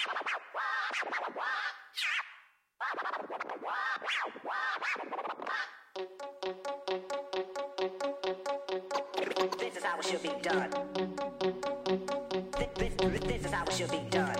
This is how it should be done. This, this, this is how it should be done.